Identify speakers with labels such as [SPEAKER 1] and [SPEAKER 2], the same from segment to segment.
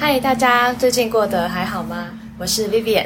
[SPEAKER 1] 嗨，大家最近过得还好吗？我是 Vivian，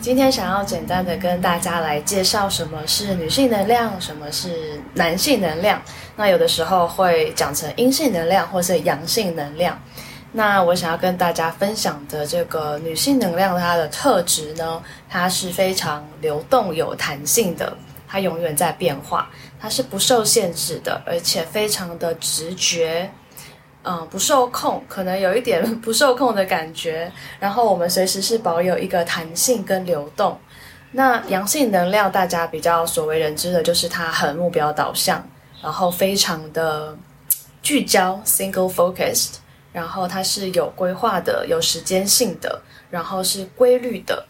[SPEAKER 1] 今天想要简单的跟大家来介绍什么是女性能量，什么是男性能量。那有的时候会讲成阴性能量或是阳性能量。那我想要跟大家分享的这个女性能量，它的特质呢，它是非常流动有弹性的，它永远在变化，它是不受限制的，而且非常的直觉。嗯，不受控，可能有一点不受控的感觉。然后我们随时是保有一个弹性跟流动。那阳性能量，大家比较所为人知的就是它很目标导向，然后非常的聚焦 （single focused），然后它是有规划的、有时间性的，然后是规律的。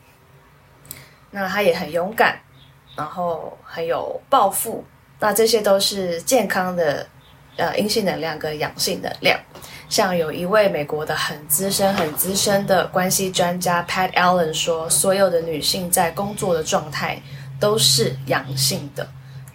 [SPEAKER 1] 那它也很勇敢，然后很有抱负。那这些都是健康的。呃，阴性能量跟阳性能量，像有一位美国的很资深、很资深的关系专家 Pat Allen 说，所有的女性在工作的状态都是阳性的。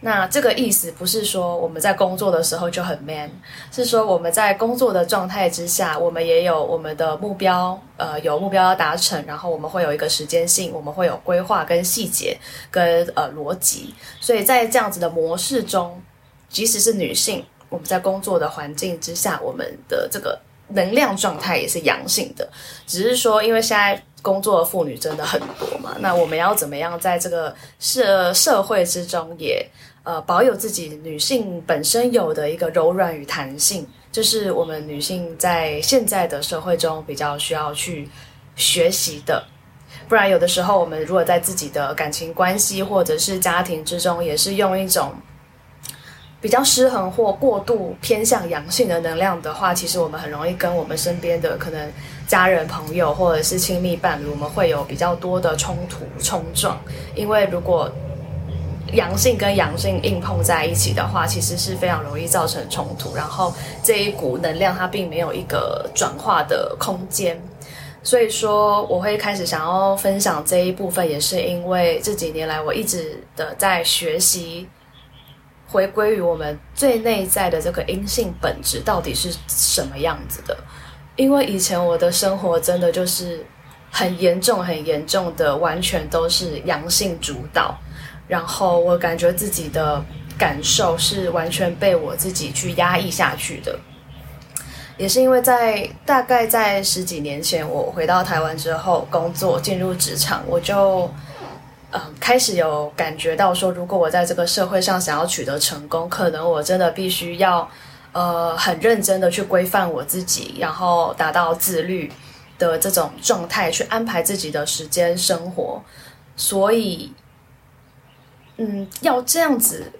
[SPEAKER 1] 那这个意思不是说我们在工作的时候就很 man，是说我们在工作的状态之下，我们也有我们的目标，呃，有目标要达成，然后我们会有一个时间性，我们会有规划跟细节跟呃逻辑。所以在这样子的模式中，即使是女性。我们在工作的环境之下，我们的这个能量状态也是阳性的，只是说，因为现在工作的妇女真的很多嘛，那我们要怎么样在这个社社会之中也呃保有自己女性本身有的一个柔软与弹性，就是我们女性在现在的社会中比较需要去学习的。不然有的时候，我们如果在自己的感情关系或者是家庭之中，也是用一种。比较失衡或过度偏向阳性的能量的话，其实我们很容易跟我们身边的可能家人、朋友或者是亲密伴侣，我们会有比较多的冲突冲撞。因为如果阳性跟阳性硬碰在一起的话，其实是非常容易造成冲突。然后这一股能量它并没有一个转化的空间，所以说我会开始想要分享这一部分，也是因为这几年来我一直的在学习。回归于我们最内在的这个阴性本质到底是什么样子的？因为以前我的生活真的就是很严重、很严重的，完全都是阳性主导，然后我感觉自己的感受是完全被我自己去压抑下去的。也是因为在大概在十几年前，我回到台湾之后工作进入职场，我就。嗯，开始有感觉到说，如果我在这个社会上想要取得成功，可能我真的必须要，呃，很认真的去规范我自己，然后达到自律的这种状态，去安排自己的时间生活。所以，嗯，要这样子。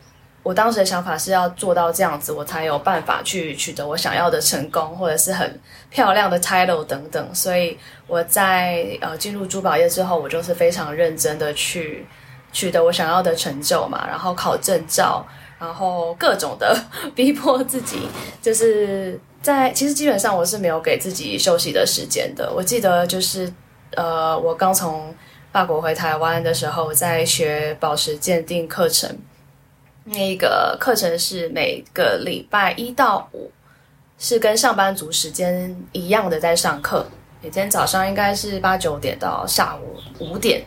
[SPEAKER 1] 我当时的想法是要做到这样子，我才有办法去取得我想要的成功，或者是很漂亮的 title 等等。所以我在呃进入珠宝业之后，我就是非常认真的去取得我想要的成就嘛，然后考证照，然后各种的 逼迫自己，就是在其实基本上我是没有给自己休息的时间的。我记得就是呃我刚从法国回台湾的时候，在学宝石鉴定课程。那个课程是每个礼拜一到五，是跟上班族时间一样的在上课。每天早上应该是八九点到下午五点，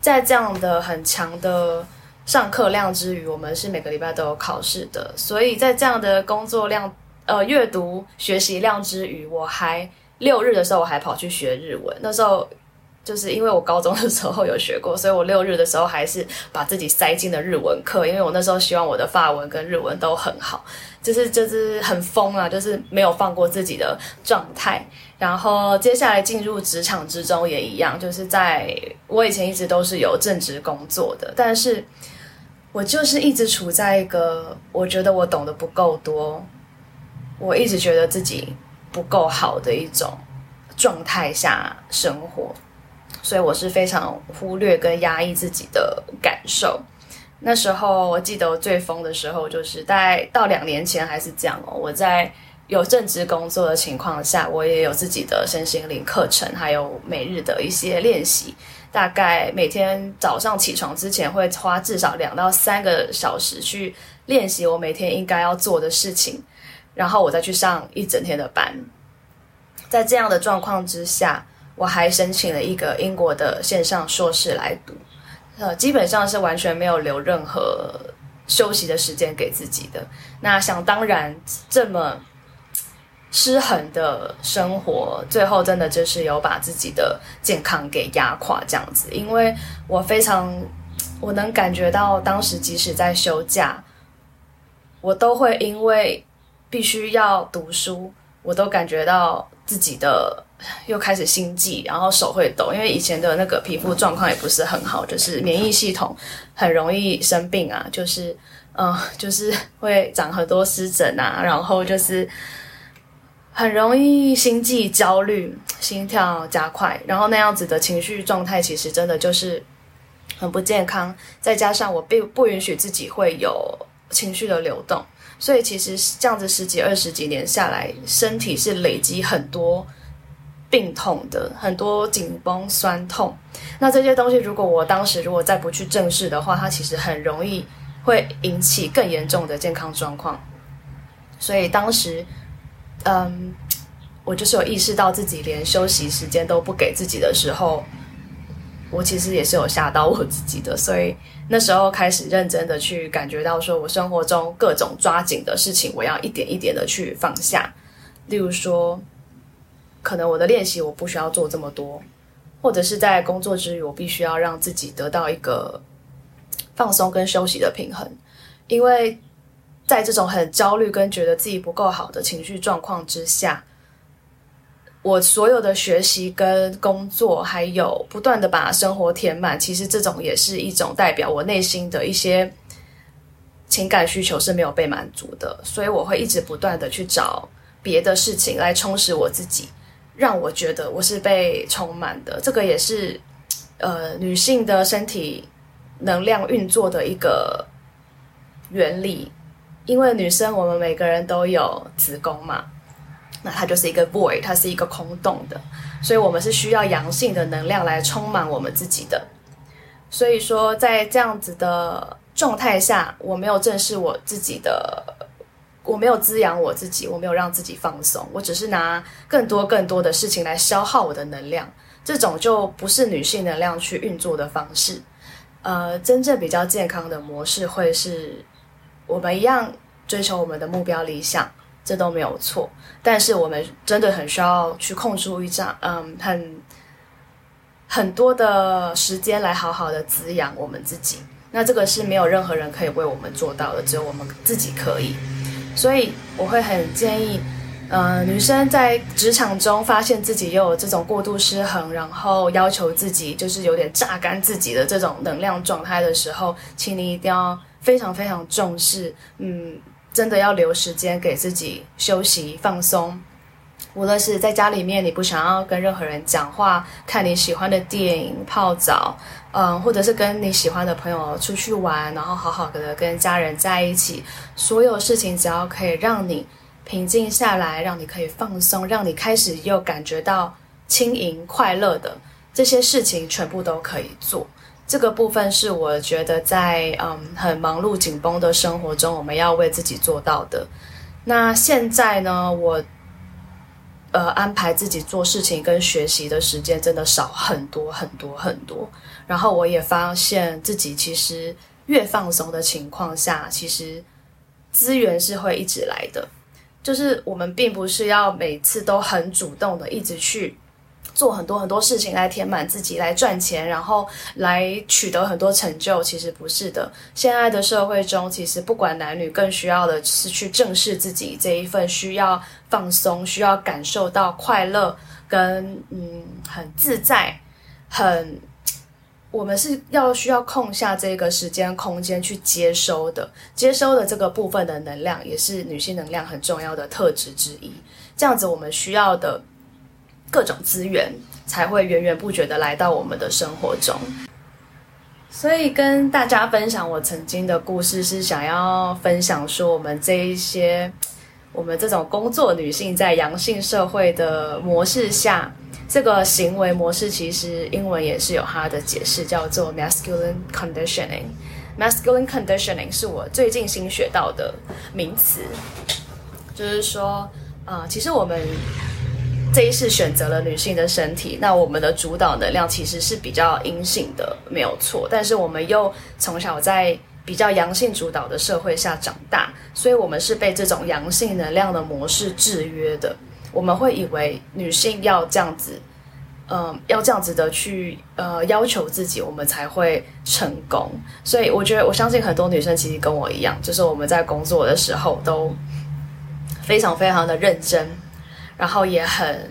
[SPEAKER 1] 在这样的很强的上课量之余，我们是每个礼拜都有考试的。所以在这样的工作量、呃阅读学习量之余，我还六日的时候我还跑去学日文。那时候。就是因为我高中的时候有学过，所以我六日的时候还是把自己塞进了日文课，因为我那时候希望我的法文跟日文都很好，就是就是很疯啊，就是没有放过自己的状态。然后接下来进入职场之中也一样，就是在我以前一直都是有正职工作的，但是我就是一直处在一个我觉得我懂得不够多，我一直觉得自己不够好的一种状态下生活。所以我是非常忽略跟压抑自己的感受。那时候我记得我最疯的时候，就是大概到两年前还是这样哦。我在有正职工作的情况下，我也有自己的身心灵课程，还有每日的一些练习。大概每天早上起床之前，会花至少两到三个小时去练习我每天应该要做的事情，然后我再去上一整天的班。在这样的状况之下，我还申请了一个英国的线上硕士来读，呃，基本上是完全没有留任何休息的时间给自己的。那想当然，这么失衡的生活，最后真的就是有把自己的健康给压垮这样子。因为我非常，我能感觉到当时即使在休假，我都会因为必须要读书，我都感觉到。自己的又开始心悸，然后手会抖，因为以前的那个皮肤状况也不是很好，就是免疫系统很容易生病啊，就是嗯、就是会长很多湿疹啊，然后就是很容易心悸、焦虑、心跳加快，然后那样子的情绪状态其实真的就是很不健康，再加上我并不允许自己会有情绪的流动。所以其实这样子十几二十几年下来，身体是累积很多病痛的，很多紧绷酸痛。那这些东西，如果我当时如果再不去正视的话，它其实很容易会引起更严重的健康状况。所以当时，嗯，我就是有意识到自己连休息时间都不给自己的时候。我其实也是有吓到我自己的，所以那时候开始认真的去感觉到，说我生活中各种抓紧的事情，我要一点一点的去放下。例如说，可能我的练习我不需要做这么多，或者是在工作之余，我必须要让自己得到一个放松跟休息的平衡，因为在这种很焦虑跟觉得自己不够好的情绪状况之下。我所有的学习跟工作，还有不断的把生活填满，其实这种也是一种代表我内心的一些情感需求是没有被满足的，所以我会一直不断的去找别的事情来充实我自己，让我觉得我是被充满的。这个也是呃女性的身体能量运作的一个原理，因为女生我们每个人都有子宫嘛。那它就是一个 void，它是一个空洞的，所以我们是需要阳性的能量来充满我们自己的。所以说，在这样子的状态下，我没有正视我自己的，我没有滋养我自己，我没有让自己放松，我只是拿更多更多的事情来消耗我的能量，这种就不是女性能量去运作的方式。呃，真正比较健康的模式会是我们一样追求我们的目标理想。这都没有错，但是我们真的很需要去空出一张，嗯，很很多的时间来好好的滋养我们自己。那这个是没有任何人可以为我们做到的，只有我们自己可以。所以我会很建议，嗯，女生在职场中发现自己又有这种过度失衡，然后要求自己就是有点榨干自己的这种能量状态的时候，请你一定要非常非常重视，嗯。真的要留时间给自己休息放松，无论是在家里面，你不想要跟任何人讲话，看你喜欢的电影、泡澡，嗯，或者是跟你喜欢的朋友出去玩，然后好好的跟家人在一起，所有事情只要可以让你平静下来，让你可以放松，让你开始又感觉到轻盈快乐的这些事情，全部都可以做。这个部分是我觉得在嗯很忙碌紧绷的生活中，我们要为自己做到的。那现在呢，我呃安排自己做事情跟学习的时间真的少很多很多很多。然后我也发现自己其实越放松的情况下，其实资源是会一直来的。就是我们并不是要每次都很主动的一直去。做很多很多事情来填满自己，来赚钱，然后来取得很多成就，其实不是的。现在的社会中，其实不管男女，更需要的是去正视自己这一份需要放松、需要感受到快乐跟嗯很自在、很我们是要需要空下这个时间空间去接收的。接收的这个部分的能量，也是女性能量很重要的特质之一。这样子，我们需要的。各种资源才会源源不绝的来到我们的生活中，所以跟大家分享我曾经的故事，是想要分享说，我们这一些我们这种工作女性在阳性社会的模式下，这个行为模式其实英文也是有它的解释，叫做 masculine conditioning。masculine conditioning 是我最近新学到的名词，就是说，啊、呃，其实我们。这一世选择了女性的身体，那我们的主导能量其实是比较阴性的，没有错。但是我们又从小在比较阳性主导的社会下长大，所以我们是被这种阳性能量的模式制约的。我们会以为女性要这样子，嗯、要这样子的去呃要求自己，我们才会成功。所以我觉得，我相信很多女生其实跟我一样，就是我们在工作的时候都非常非常的认真，然后也很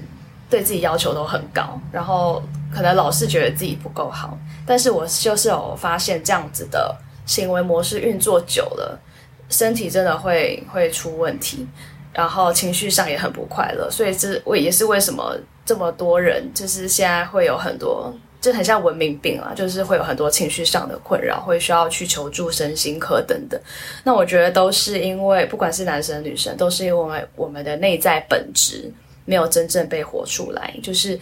[SPEAKER 1] 对自己要求都很高，然后可能老是觉得自己不够好。但是我就是有发现这样子的。行为模式运作久了，身体真的会会出问题，然后情绪上也很不快乐。所以这我也是为什么这么多人就是现在会有很多，就很像文明病啊，就是会有很多情绪上的困扰，会需要去求助身心科等等。那我觉得都是因为，不管是男生女生，都是因为我们的内在本质没有真正被活出来，就是。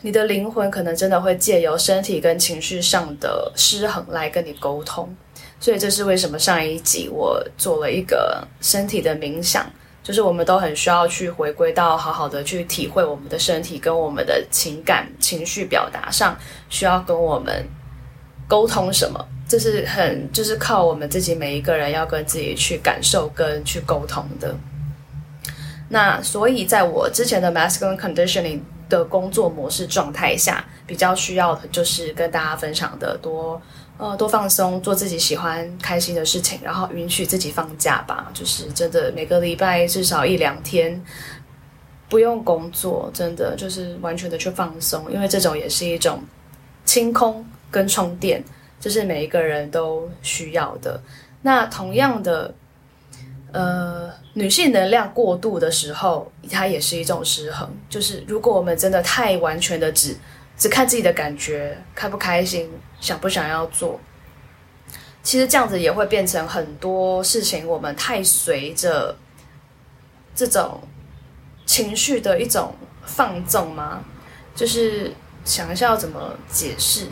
[SPEAKER 1] 你的灵魂可能真的会借由身体跟情绪上的失衡来跟你沟通，所以这是为什么上一集我做了一个身体的冥想，就是我们都很需要去回归到好好的去体会我们的身体跟我们的情感情绪表达上需要跟我们沟通什么，这是很就是靠我们自己每一个人要跟自己去感受跟去沟通的。那所以在我之前的 masculine conditioning。的工作模式状态下，比较需要的就是跟大家分享的多，呃，多放松，做自己喜欢、开心的事情，然后允许自己放假吧。就是真的每个礼拜至少一两天不用工作，真的就是完全的去放松，因为这种也是一种清空跟充电，这是每一个人都需要的。那同样的。呃，女性能量过度的时候，它也是一种失衡。就是如果我们真的太完全的只只看自己的感觉，开不开心，想不想要做，其实这样子也会变成很多事情，我们太随着这种情绪的一种放纵吗？就是想一下要怎么解释，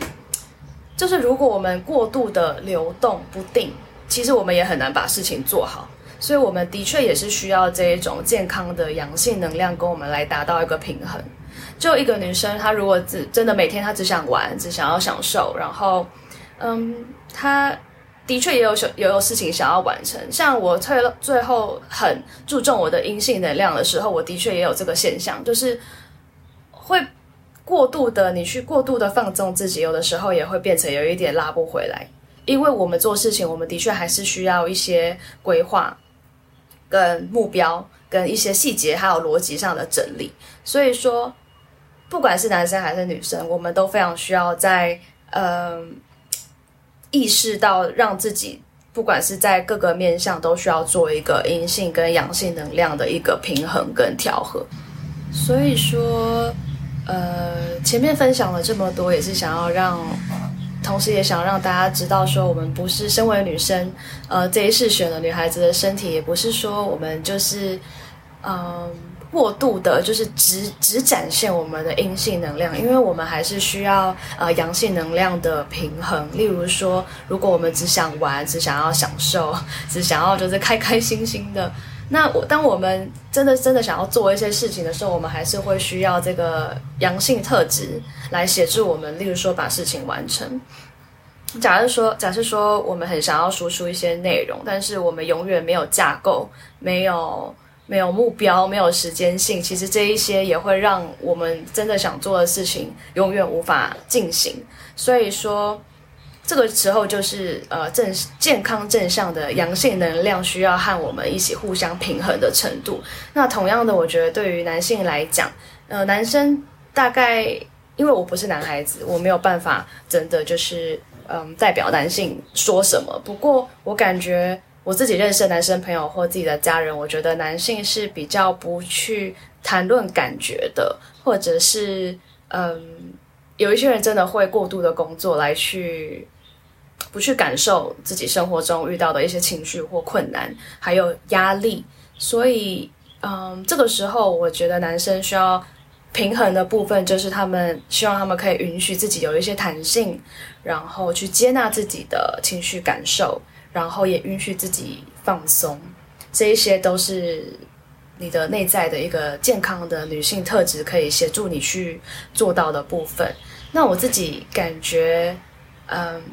[SPEAKER 1] 就是如果我们过度的流动不定，其实我们也很难把事情做好。所以，我们的确也是需要这一种健康的阳性能量，跟我们来达到一个平衡。就一个女生，她如果只真的每天她只想玩，只想要享受，然后，嗯，她的确也有也有事情想要完成。像我最最后很注重我的阴性能量的时候，我的确也有这个现象，就是会过度的你去过度的放纵自己，有的时候也会变成有一点拉不回来。因为我们做事情，我们的确还是需要一些规划。跟目标、跟一些细节还有逻辑上的整理，所以说，不管是男生还是女生，我们都非常需要在嗯、意识到，让自己不管是在各个面向，都需要做一个阴性跟阳性能量的一个平衡跟调和。所以说，呃，前面分享了这么多，也是想要让。同时也想让大家知道，说我们不是身为女生，呃，这一世选了女孩子的身体，也不是说我们就是，嗯、过度的，就是只只展现我们的阴性能量，因为我们还是需要呃阳性能量的平衡。例如说，如果我们只想玩，只想要享受，只想要就是开开心心的。那我当我们真的真的想要做一些事情的时候，我们还是会需要这个阳性特质来协助我们。例如说，把事情完成。假如说，假设说，我们很想要输出一些内容，但是我们永远没有架构，没有没有目标，没有时间性。其实这一些也会让我们真的想做的事情永远无法进行。所以说。这个时候就是呃正健康正向的阳性能量需要和我们一起互相平衡的程度。那同样的，我觉得对于男性来讲，呃，男生大概因为我不是男孩子，我没有办法真的就是嗯、代表男性说什么。不过我感觉我自己认识的男生朋友或自己的家人，我觉得男性是比较不去谈论感觉的，或者是嗯有一些人真的会过度的工作来去。不去感受自己生活中遇到的一些情绪或困难，还有压力，所以，嗯，这个时候我觉得男生需要平衡的部分，就是他们希望他们可以允许自己有一些弹性，然后去接纳自己的情绪感受，然后也允许自己放松，这一些都是你的内在的一个健康的女性特质，可以协助你去做到的部分。那我自己感觉，嗯，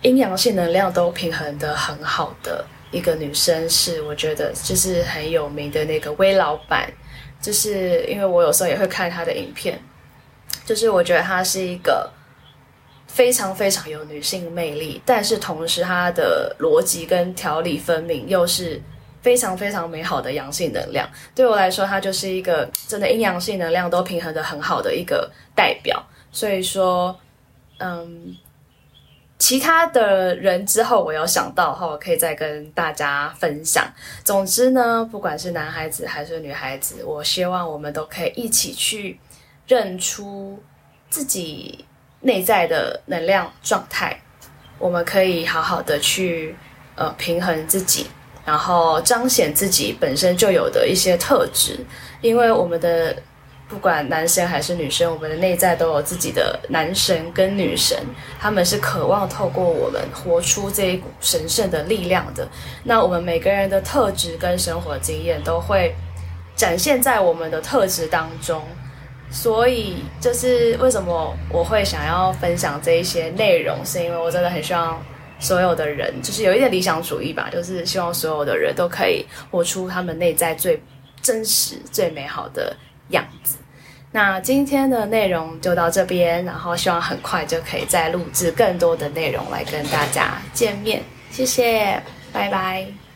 [SPEAKER 1] 阴阳性能量都平衡的很好的一个女生，是我觉得就是很有名的那个威老板。就是因为我有时候也会看她的影片，就是我觉得她是一个非常非常有女性魅力，但是同时她的逻辑跟条理分明，又是非常非常美好的阳性能量。对我来说，她就是一个真的阴阳性能量都平衡的很好的一个代表。所以说，嗯。其他的人之后，我有想到的话，我可以再跟大家分享。总之呢，不管是男孩子还是女孩子，我希望我们都可以一起去认出自己内在的能量状态。我们可以好好的去呃平衡自己，然后彰显自己本身就有的一些特质，因为我们的。不管男生还是女生，我们的内在都有自己的男神跟女神，他们是渴望透过我们活出这一股神圣的力量的。那我们每个人的特质跟生活经验都会展现在我们的特质当中，所以就是为什么我会想要分享这一些内容，是因为我真的很希望所有的人，就是有一点理想主义吧，就是希望所有的人都可以活出他们内在最真实、最美好的样子。那今天的内容就到这边，然后希望很快就可以再录制更多的内容来跟大家见面。谢谢，拜拜。